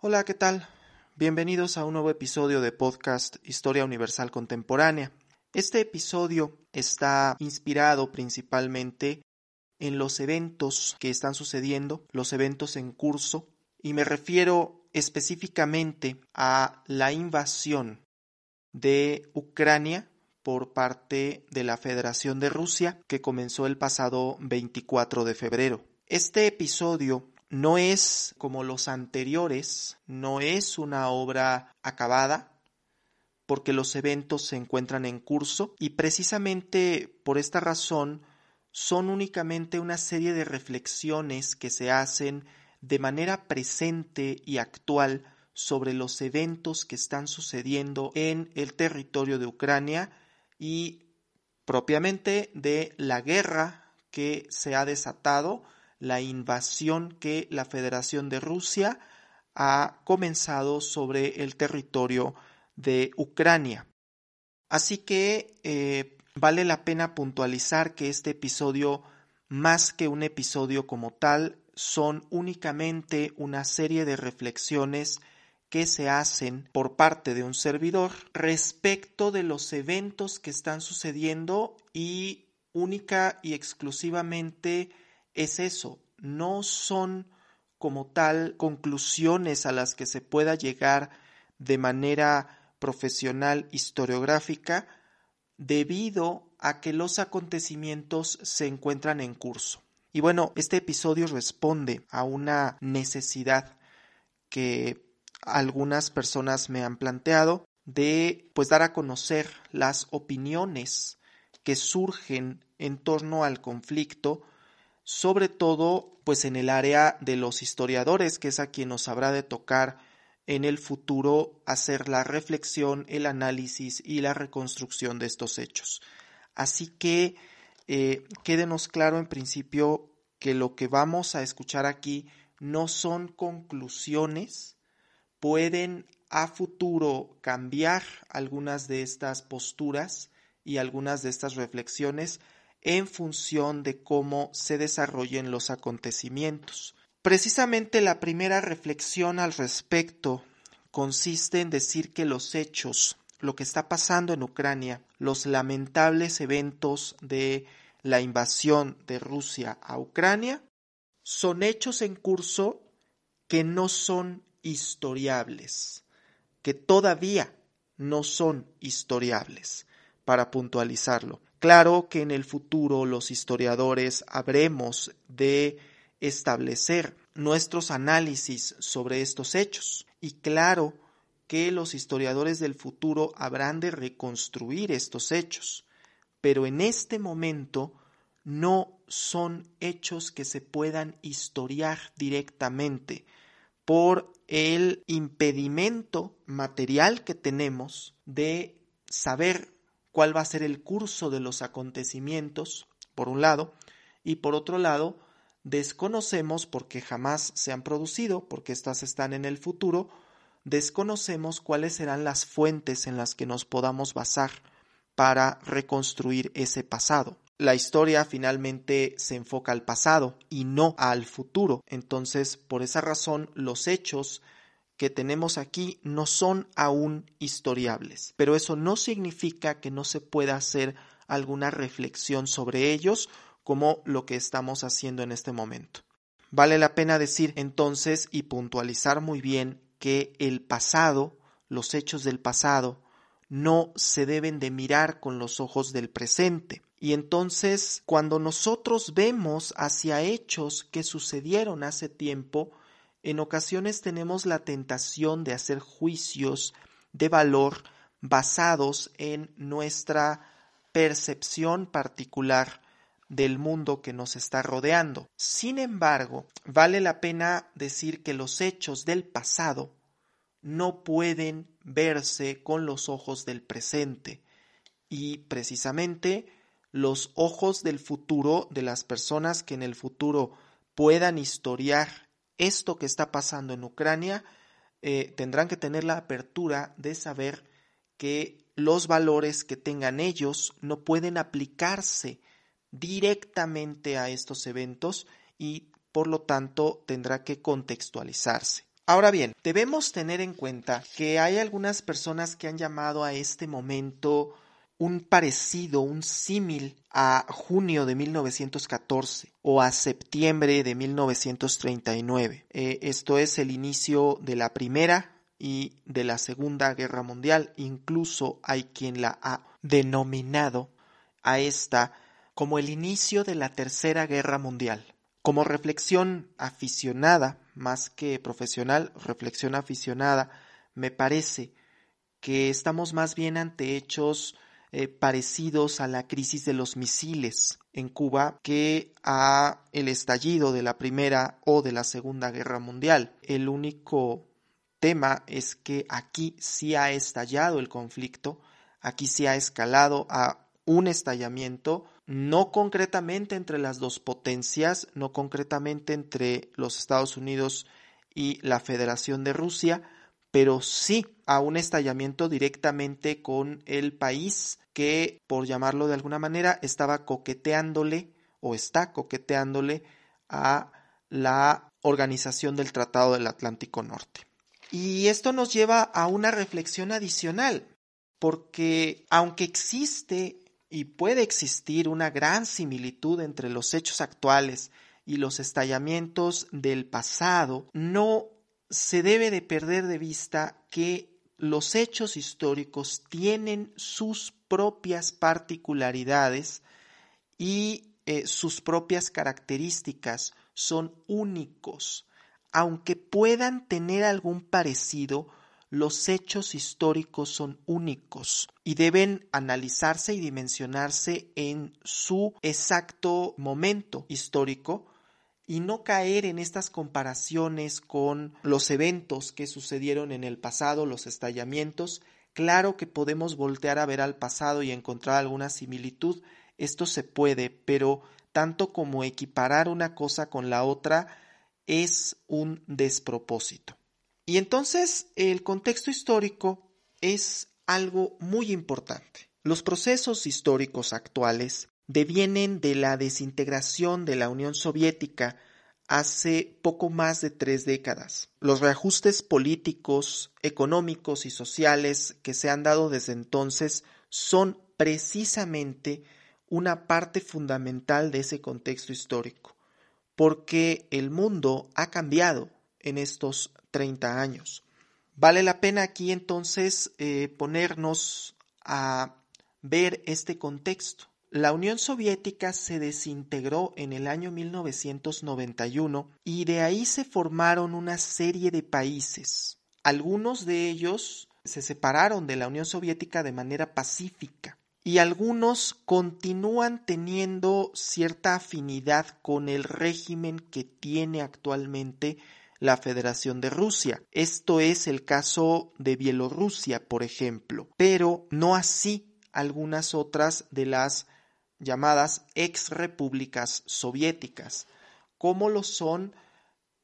Hola, ¿qué tal? Bienvenidos a un nuevo episodio de podcast Historia Universal Contemporánea. Este episodio está inspirado principalmente en los eventos que están sucediendo, los eventos en curso, y me refiero específicamente a la invasión de Ucrania por parte de la Federación de Rusia que comenzó el pasado 24 de febrero. Este episodio no es como los anteriores, no es una obra acabada, porque los eventos se encuentran en curso y precisamente por esta razón son únicamente una serie de reflexiones que se hacen de manera presente y actual sobre los eventos que están sucediendo en el territorio de Ucrania y propiamente de la guerra que se ha desatado la invasión que la Federación de Rusia ha comenzado sobre el territorio de Ucrania. Así que eh, vale la pena puntualizar que este episodio, más que un episodio como tal, son únicamente una serie de reflexiones que se hacen por parte de un servidor respecto de los eventos que están sucediendo y única y exclusivamente es eso, no son como tal conclusiones a las que se pueda llegar de manera profesional historiográfica debido a que los acontecimientos se encuentran en curso. Y bueno, este episodio responde a una necesidad que algunas personas me han planteado de pues dar a conocer las opiniones que surgen en torno al conflicto sobre todo pues en el área de los historiadores, que es a quien nos habrá de tocar en el futuro hacer la reflexión, el análisis y la reconstrucción de estos hechos. Así que eh, quédenos claro en principio que lo que vamos a escuchar aquí no son conclusiones, pueden a futuro cambiar algunas de estas posturas y algunas de estas reflexiones, en función de cómo se desarrollen los acontecimientos. Precisamente la primera reflexión al respecto consiste en decir que los hechos, lo que está pasando en Ucrania, los lamentables eventos de la invasión de Rusia a Ucrania, son hechos en curso que no son historiables, que todavía no son historiables, para puntualizarlo. Claro que en el futuro los historiadores habremos de establecer nuestros análisis sobre estos hechos. Y claro que los historiadores del futuro habrán de reconstruir estos hechos, pero en este momento no son hechos que se puedan historiar directamente por el impedimento material que tenemos de saber cuál va a ser el curso de los acontecimientos, por un lado, y por otro lado, desconocemos, porque jamás se han producido, porque éstas están en el futuro, desconocemos cuáles serán las fuentes en las que nos podamos basar para reconstruir ese pasado. La historia finalmente se enfoca al pasado y no al futuro. Entonces, por esa razón, los hechos que tenemos aquí no son aún historiables, pero eso no significa que no se pueda hacer alguna reflexión sobre ellos como lo que estamos haciendo en este momento. Vale la pena decir entonces y puntualizar muy bien que el pasado, los hechos del pasado, no se deben de mirar con los ojos del presente. Y entonces, cuando nosotros vemos hacia hechos que sucedieron hace tiempo, en ocasiones tenemos la tentación de hacer juicios de valor basados en nuestra percepción particular del mundo que nos está rodeando. Sin embargo, vale la pena decir que los hechos del pasado no pueden verse con los ojos del presente y precisamente los ojos del futuro de las personas que en el futuro puedan historiar esto que está pasando en Ucrania, eh, tendrán que tener la apertura de saber que los valores que tengan ellos no pueden aplicarse directamente a estos eventos y por lo tanto tendrá que contextualizarse. Ahora bien, debemos tener en cuenta que hay algunas personas que han llamado a este momento un parecido, un símil a junio de 1914 o a septiembre de 1939. Eh, esto es el inicio de la Primera y de la Segunda Guerra Mundial. Incluso hay quien la ha denominado a esta como el inicio de la Tercera Guerra Mundial. Como reflexión aficionada, más que profesional, reflexión aficionada, me parece que estamos más bien ante hechos eh, parecidos a la crisis de los misiles en Cuba que a el estallido de la Primera o de la Segunda Guerra Mundial. El único tema es que aquí sí ha estallado el conflicto, aquí sí ha escalado a un estallamiento, no concretamente entre las dos potencias, no concretamente entre los Estados Unidos y la Federación de Rusia, pero sí a un estallamiento directamente con el país que, por llamarlo de alguna manera, estaba coqueteándole o está coqueteándole a la Organización del Tratado del Atlántico Norte. Y esto nos lleva a una reflexión adicional, porque aunque existe y puede existir una gran similitud entre los hechos actuales y los estallamientos del pasado, no se debe de perder de vista que los hechos históricos tienen sus propias particularidades y eh, sus propias características, son únicos. Aunque puedan tener algún parecido, los hechos históricos son únicos y deben analizarse y dimensionarse en su exacto momento histórico y no caer en estas comparaciones con los eventos que sucedieron en el pasado, los estallamientos. Claro que podemos voltear a ver al pasado y encontrar alguna similitud, esto se puede, pero tanto como equiparar una cosa con la otra es un despropósito. Y entonces el contexto histórico es algo muy importante. Los procesos históricos actuales devienen de la desintegración de la Unión Soviética hace poco más de tres décadas. Los reajustes políticos, económicos y sociales que se han dado desde entonces son precisamente una parte fundamental de ese contexto histórico, porque el mundo ha cambiado en estos 30 años. Vale la pena aquí entonces eh, ponernos a ver este contexto. La Unión Soviética se desintegró en el año 1991 y de ahí se formaron una serie de países. Algunos de ellos se separaron de la Unión Soviética de manera pacífica y algunos continúan teniendo cierta afinidad con el régimen que tiene actualmente la Federación de Rusia. Esto es el caso de Bielorrusia, por ejemplo, pero no así algunas otras de las llamadas ex repúblicas soviéticas, como lo son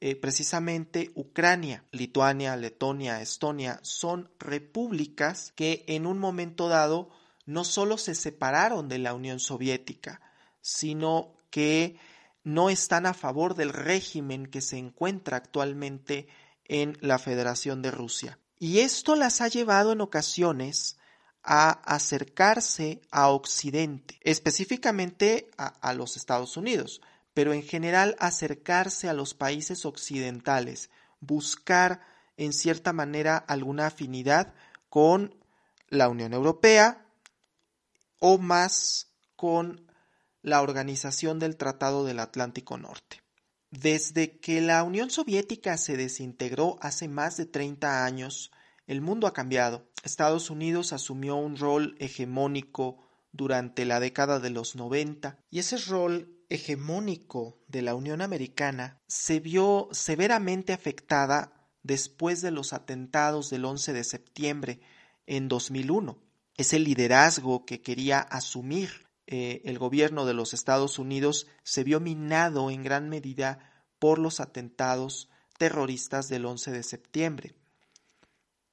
eh, precisamente Ucrania, Lituania, Letonia, Estonia, son repúblicas que en un momento dado no solo se separaron de la Unión Soviética, sino que no están a favor del régimen que se encuentra actualmente en la Federación de Rusia. Y esto las ha llevado en ocasiones a acercarse a Occidente, específicamente a, los Estados Unidos, pero en general acercarse a los países occidentales, buscar en cierta manera alguna afinidad con la Unión Europea o más con la organización del Tratado del Atlántico Norte. Desde que la Unión Soviética se desintegró hace más de 30 años, el mundo ha cambiado. Estados Unidos asumió un rol hegemónico durante la década de los 90 y ese rol hegemónico de la Unión Americana se vio severamente afectada después de los atentados del 11 de septiembre en 2001. Ese liderazgo que quería asumir eh, el gobierno de los Estados Unidos se vio minado en gran medida por los atentados terroristas del 11 de septiembre.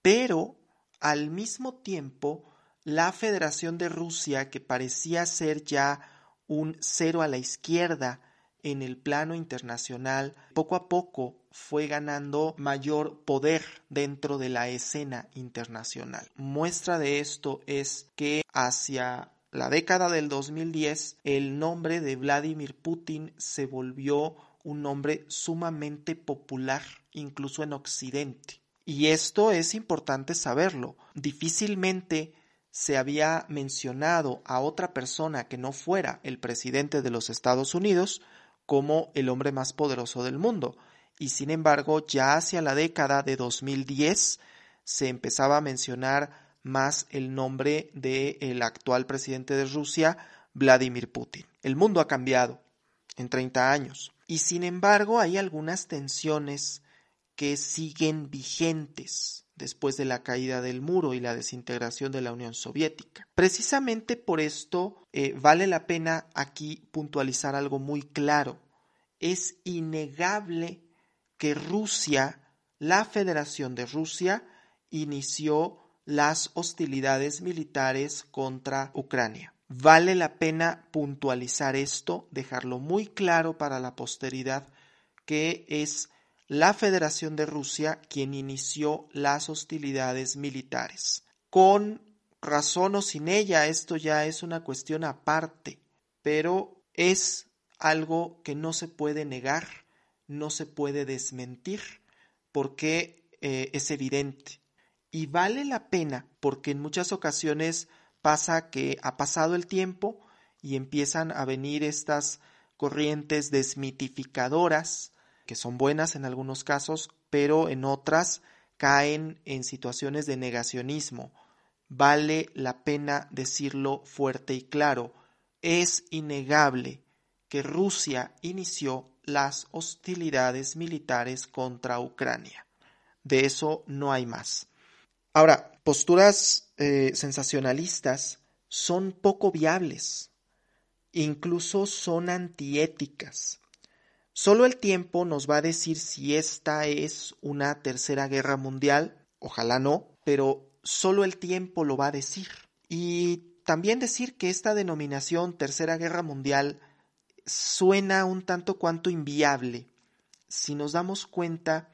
Pero, al mismo tiempo, la Federación de Rusia, que parecía ser ya un cero a la izquierda en el plano internacional, poco a poco fue ganando mayor poder dentro de la escena internacional. Muestra de esto es que hacia la década del 2010 el nombre de Vladimir Putin se volvió un nombre sumamente popular incluso en Occidente. Y esto es importante saberlo. Difícilmente se había mencionado a otra persona que no fuera el presidente de los Estados Unidos como el hombre más poderoso del mundo. Y sin embargo, ya hacia la década de 2010 se empezaba a mencionar más el nombre del actual presidente de Rusia, Vladimir Putin. El mundo ha cambiado en 30 años. Y sin embargo, hay algunas tensiones que siguen vigentes después de la caída del muro y la desintegración de la Unión Soviética. Precisamente por esto eh, vale la pena aquí puntualizar algo muy claro. Es innegable que Rusia, la Federación de Rusia, inició las hostilidades militares contra Ucrania. Vale la pena puntualizar esto, dejarlo muy claro para la posteridad, que es la Federación de Rusia quien inició las hostilidades militares. Con razón o sin ella, esto ya es una cuestión aparte, pero es algo que no se puede negar, no se puede desmentir, porque eh, es evidente. Y vale la pena porque en muchas ocasiones pasa que ha pasado el tiempo y empiezan a venir estas corrientes desmitificadoras que son buenas en algunos casos, pero en otras caen en situaciones de negacionismo. Vale la pena decirlo fuerte y claro. Es innegable que Rusia inició las hostilidades militares contra Ucrania. De eso no hay más. Ahora, posturas eh, sensacionalistas son poco viables, incluso son antiéticas. Solo el tiempo nos va a decir si esta es una tercera guerra mundial, ojalá no, pero solo el tiempo lo va a decir. Y también decir que esta denominación tercera guerra mundial suena un tanto cuanto inviable si nos damos cuenta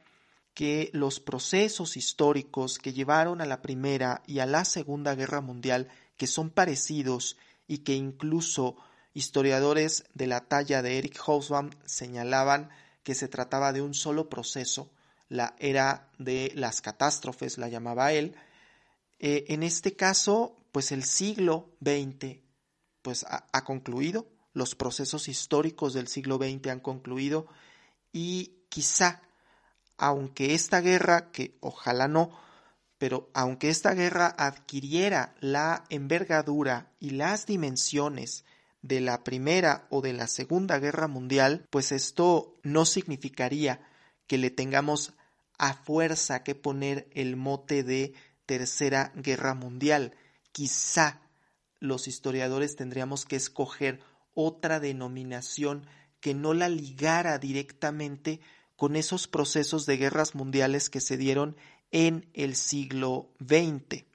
que los procesos históricos que llevaron a la Primera y a la Segunda Guerra Mundial, que son parecidos y que incluso Historiadores de la talla de Eric Hobsbawm señalaban que se trataba de un solo proceso, la era de las catástrofes, la llamaba él. Eh, en este caso, pues el siglo XX pues, ha, ha concluido, los procesos históricos del siglo XX han concluido y quizá, aunque esta guerra, que ojalá no, pero aunque esta guerra adquiriera la envergadura y las dimensiones de la Primera o de la Segunda Guerra Mundial, pues esto no significaría que le tengamos a fuerza que poner el mote de Tercera Guerra Mundial. Quizá los historiadores tendríamos que escoger otra denominación que no la ligara directamente con esos procesos de guerras mundiales que se dieron en el siglo XX,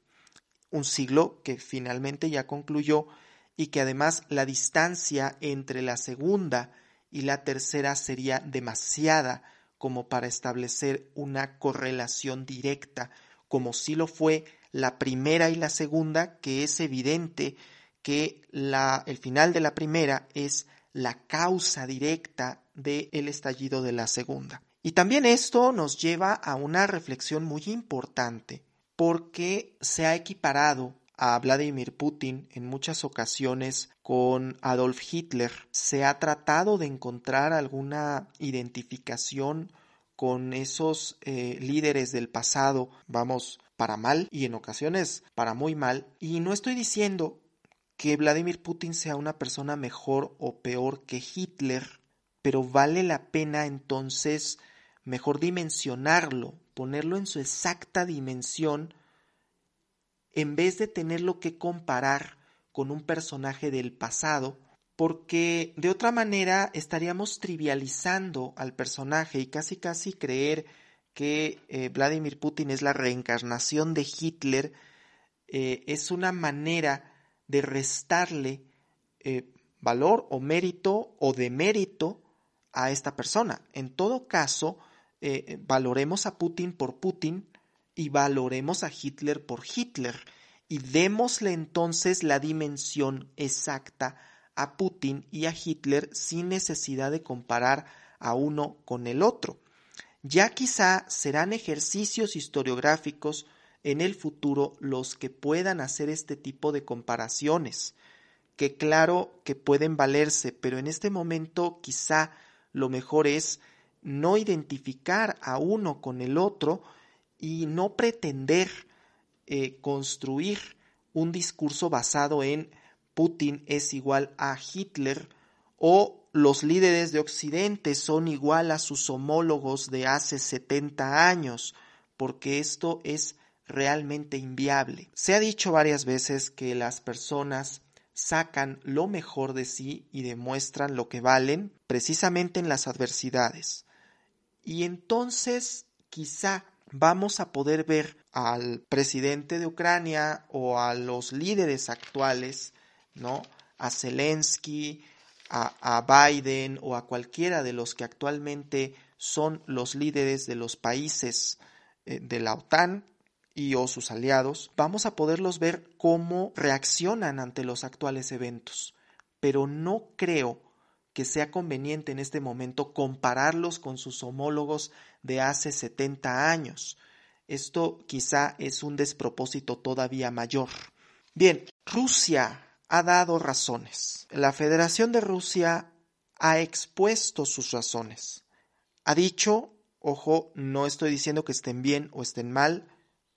un siglo que finalmente ya concluyó y que además la distancia entre la segunda y la tercera sería demasiada como para establecer una correlación directa, como si lo fue la primera y la segunda, que es evidente que la, el final de la primera es la causa directa del estallido de la segunda. Y también esto nos lleva a una reflexión muy importante, porque se ha equiparado a Vladimir Putin en muchas ocasiones con Adolf Hitler. Se ha tratado de encontrar alguna identificación con esos eh, líderes del pasado, vamos, para mal y en ocasiones para muy mal. Y no estoy diciendo que Vladimir Putin sea una persona mejor o peor que Hitler, pero vale la pena entonces mejor dimensionarlo, ponerlo en su exacta dimensión en vez de tenerlo que comparar con un personaje del pasado, porque de otra manera estaríamos trivializando al personaje y casi casi creer que eh, Vladimir Putin es la reencarnación de Hitler eh, es una manera de restarle eh, valor o mérito o demérito a esta persona. En todo caso, valoremos a Putin por Putin y valoremos a Hitler por Hitler y démosle entonces la dimensión exacta a Putin y a Hitler sin necesidad de comparar a uno con el otro. Ya quizá serán ejercicios historiográficos en el futuro los que puedan hacer este tipo de comparaciones, que claro que pueden valerse, pero en este momento quizá lo mejor es no identificar a uno con el otro y no pretender eh, construir un discurso basado en Putin es igual a Hitler o los líderes de Occidente son igual a sus homólogos de hace 70 años, porque esto es realmente inviable. Se ha dicho varias veces que las personas sacan lo mejor de sí y demuestran lo que valen precisamente en las adversidades. Y entonces quizá vamos a poder ver al presidente de Ucrania o a los líderes actuales, ¿no? A Zelensky, a, Biden o a cualquiera de los que actualmente son los líderes de los países eh, de la OTAN y o sus aliados, vamos a poderlos ver cómo reaccionan ante los actuales eventos. Pero no creo que sea conveniente en este momento compararlos con sus homólogos de hace 70 años. Esto quizá es un despropósito todavía mayor. Bien, Rusia ha dado razones. La Federación de Rusia ha expuesto sus razones. Ha dicho, ojo, no estoy diciendo que estén bien o estén mal,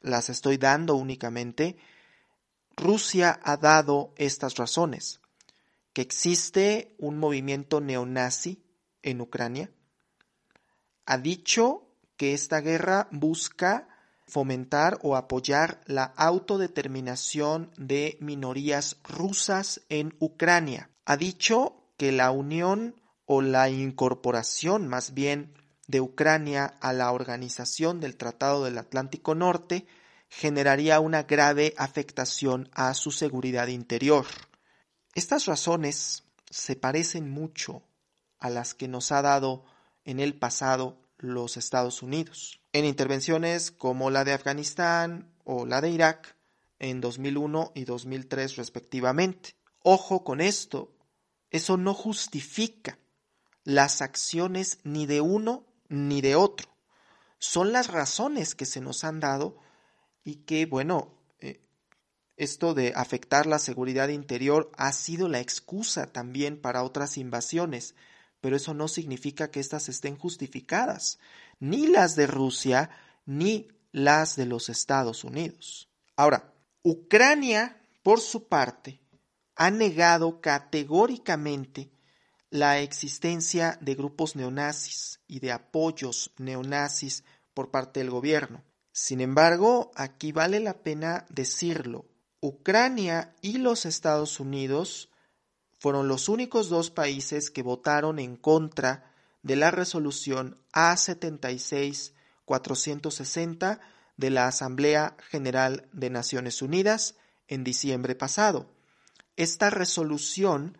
las estoy dando únicamente. Rusia ha dado estas razones. Que existe un movimiento neonazi en Ucrania. Ha dicho que esta guerra busca fomentar o apoyar la autodeterminación de minorías rusas en Ucrania. Ha dicho que la unión o la incorporación más bien de Ucrania a la organización del Tratado del Atlántico Norte generaría una grave afectación a su seguridad interior. Estas razones se parecen mucho a las que nos ha dado en el pasado los Estados Unidos en intervenciones como la de Afganistán o la de Irak en 2001 y 2003 respectivamente. Ojo con esto, eso no justifica las acciones ni de uno ni de otro. Son las razones que se nos han dado y que, bueno, eh, esto de afectar la seguridad interior ha sido la excusa también para otras invasiones, pero eso no significa que éstas estén justificadas ni las de Rusia, ni las de los Estados Unidos. Ahora, Ucrania, por su parte, ha negado categóricamente la existencia de grupos neonazis y de apoyos neonazis por parte del gobierno. Sin embargo, aquí vale la pena decirlo, Ucrania y los Estados Unidos fueron los únicos dos países que votaron en contra de la resolución A76-460 de la Asamblea General de Naciones Unidas en diciembre pasado. Esta resolución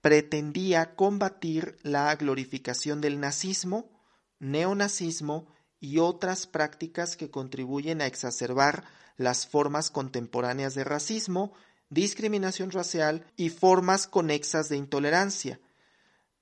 pretendía combatir la glorificación del nazismo, neonazismo y otras prácticas que contribuyen a exacerbar las formas contemporáneas de racismo, discriminación racial y formas conexas de intolerancia,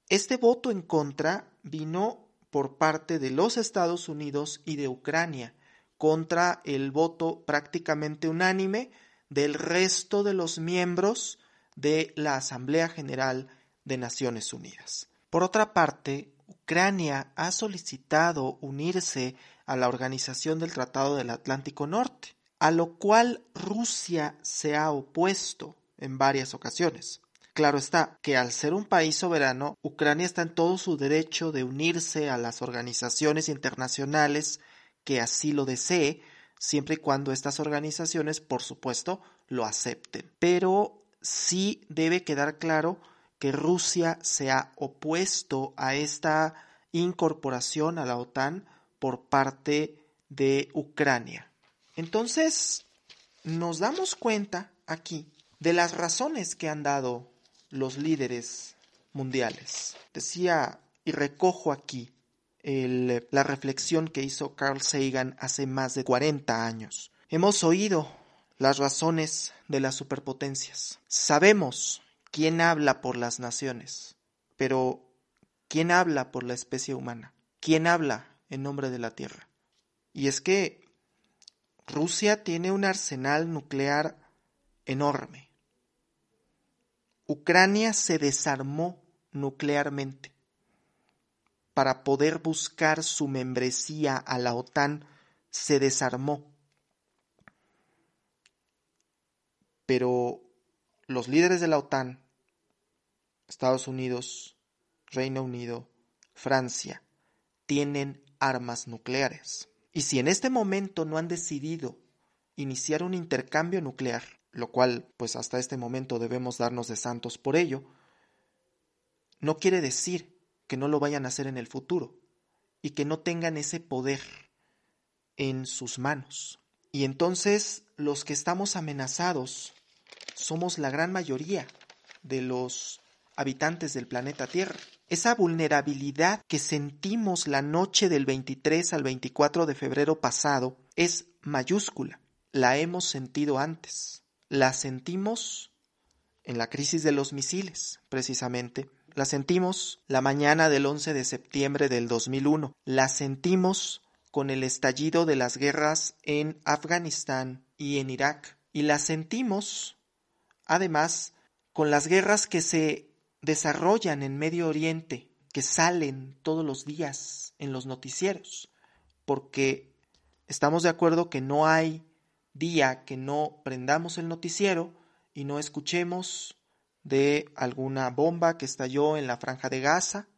este voto en contra vino por parte de los Estados Unidos y de Ucrania contra el voto prácticamente unánime del resto de los miembros de la Asamblea General de Naciones Unidas. Por otra parte, Ucrania ha solicitado unirse a la Organización del Tratado del Atlántico Norte, a lo cual Rusia se ha opuesto en varias ocasiones. Claro está que al ser un país soberano, Ucrania está en todo su derecho de unirse a las organizaciones internacionales que así lo desee, siempre y cuando estas organizaciones, por supuesto, lo acepten. Pero sí debe quedar claro que Rusia se ha opuesto a esta incorporación a la OTAN por parte de Ucrania. Entonces, nos damos cuenta aquí de las razones que han dado los líderes mundiales. Decía y recojo aquí la reflexión que hizo Carl Sagan hace más de 40 años. Hemos oído las razones de las superpotencias. Sabemos quién habla por las naciones, pero ¿quién habla por la especie humana? ¿Quién habla en nombre de la Tierra? Y es que Rusia tiene un arsenal nuclear enorme. Ucrania se desarmó nuclearmente para poder buscar su membresía a la OTAN, se desarmó. Pero los líderes de la OTAN, Estados Unidos, Reino Unido, Francia, tienen armas nucleares. Y si en este momento no han decidido iniciar un intercambio nuclear, lo cual pues hasta este momento debemos darnos de santos por ello, no quiere decir que no lo vayan a hacer en el futuro y que no tengan ese poder en sus manos. Y entonces los que estamos amenazados somos la gran mayoría de los habitantes del planeta Tierra. Esa vulnerabilidad que sentimos la noche del 23 al 24 de febrero pasado es mayúscula. La hemos sentido antes. La sentimos en la crisis de los misiles, precisamente. La sentimos la mañana del 11 de septiembre del 2001. La sentimos con el estallido de las guerras en Afganistán y en Irak. Y la sentimos, además, con las guerras que se desarrollan en Medio Oriente, que salen todos los días en los noticieros, porque estamos de acuerdo que no hay día que no prendamos el noticiero y no escuchemos de alguna bomba que estalló en la franja de Gaza,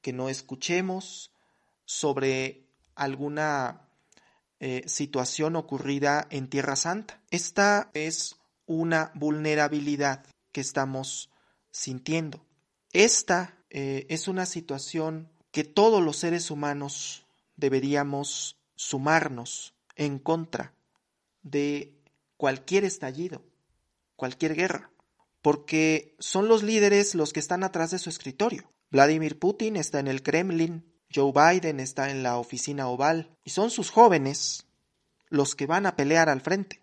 que no escuchemos sobre alguna eh, situación ocurrida en Tierra Santa. Esta es una vulnerabilidad que estamos sintiendo. Esta eh, es una situación que todos los seres humanos deberíamos sumarnos en contra de cualquier estallido, cualquier guerra, porque son los líderes los que están atrás de su escritorio. Vladimir Putin está en el Kremlin, Joe Biden está en la oficina oval, y son sus jóvenes los que van a pelear al frente.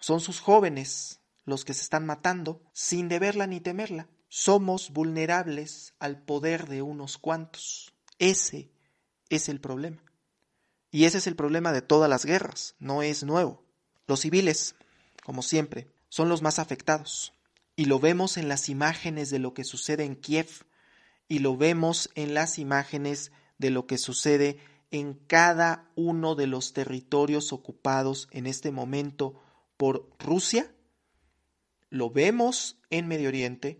Son sus jóvenes los que se están matando sin deberla ni temerla somos vulnerables al poder de unos cuantos. Ese es el problema. Y ese es el problema de todas las guerras, no es nuevo. Los civiles, como siempre, son los más afectados. Y lo vemos en las imágenes de lo que sucede en Kiev, y lo vemos en las imágenes de lo que sucede en cada uno de los territorios ocupados en este momento por Rusia. Lo vemos en Medio Oriente,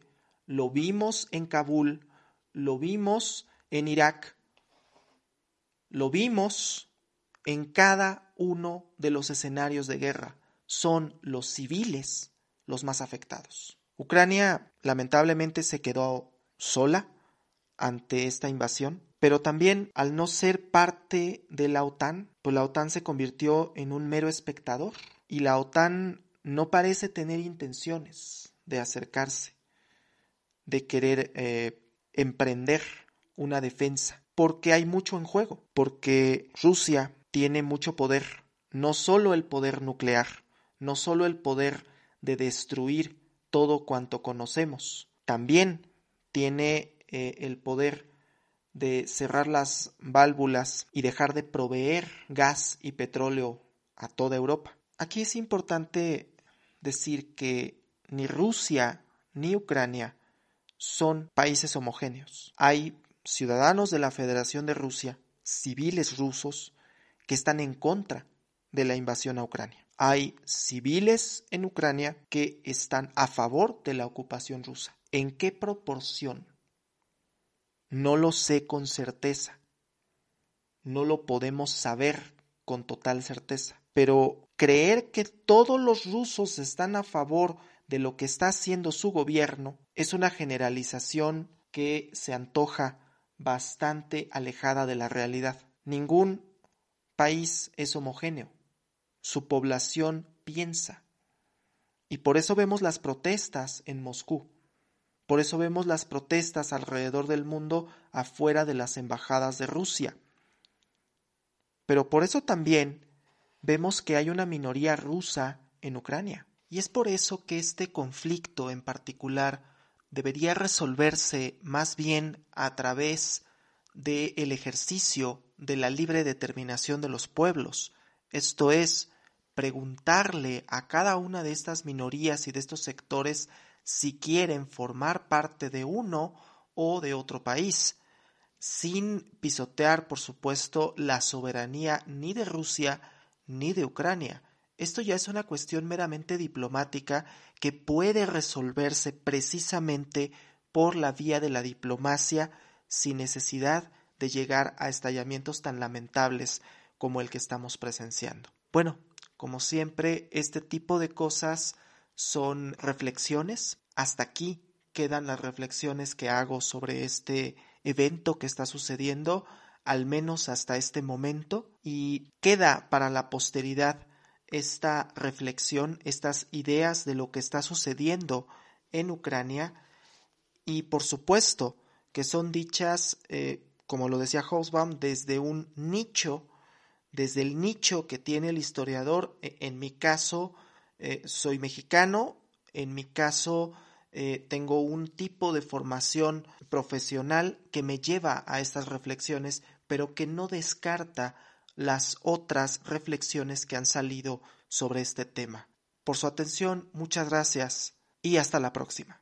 lo vimos en Kabul, lo vimos en Irak, lo vimos en cada uno de los escenarios de guerra. Son los civiles los más afectados. Ucrania lamentablemente se quedó sola ante esta invasión, pero también al no ser parte de la OTAN, pues la OTAN se convirtió en un mero espectador y la OTAN no parece tener intenciones de acercarse de querer eh, emprender una defensa, porque hay mucho en juego, porque Rusia tiene mucho poder, no solo el poder nuclear, no solo el poder de destruir todo cuanto conocemos, también tiene eh, el poder de cerrar las válvulas y dejar de proveer gas y petróleo a toda Europa. Aquí es importante decir que ni Rusia ni Ucrania son países homogéneos. Hay ciudadanos de la Federación de Rusia, civiles rusos, que están en contra de la invasión a Ucrania. Hay civiles en Ucrania que están a favor de la ocupación rusa. ¿En qué proporción? No lo sé con certeza. No lo podemos saber con total certeza. Pero creer que todos los rusos están a favor de lo que está haciendo su gobierno es una generalización que se antoja bastante alejada de la realidad. Ningún país es homogéneo. Su población piensa. Y por eso vemos las protestas en Moscú. Por eso vemos las protestas alrededor del mundo afuera de las embajadas de Rusia. Pero por eso también vemos que hay una minoría rusa en Ucrania. Y es por eso que este conflicto en particular debería resolverse más bien a través del el ejercicio de la libre determinación de los pueblos, esto es, preguntarle a cada una de estas minorías y de estos sectores si quieren formar parte de uno o de otro país, sin pisotear, por supuesto, la soberanía ni de Rusia ni de Ucrania. Esto ya es una cuestión meramente diplomática que puede resolverse precisamente por la vía de la diplomacia sin necesidad de llegar a estallamientos tan lamentables como el que estamos presenciando. Bueno, como siempre, este tipo de cosas son reflexiones. Hasta aquí quedan las reflexiones que hago sobre este evento que está sucediendo, al menos hasta este momento, y queda para la posteridad esta reflexión, estas ideas de lo que está sucediendo en Ucrania y por supuesto que son dichas, eh, como lo decía Hobsbawm, desde un nicho, desde el nicho que tiene el historiador. E, en mi caso, eh, soy mexicano, en mi caso, eh, tengo un tipo de formación profesional que me lleva a estas reflexiones, pero que no descarta las otras reflexiones que han salido sobre este tema. Por su atención, muchas gracias y hasta la próxima.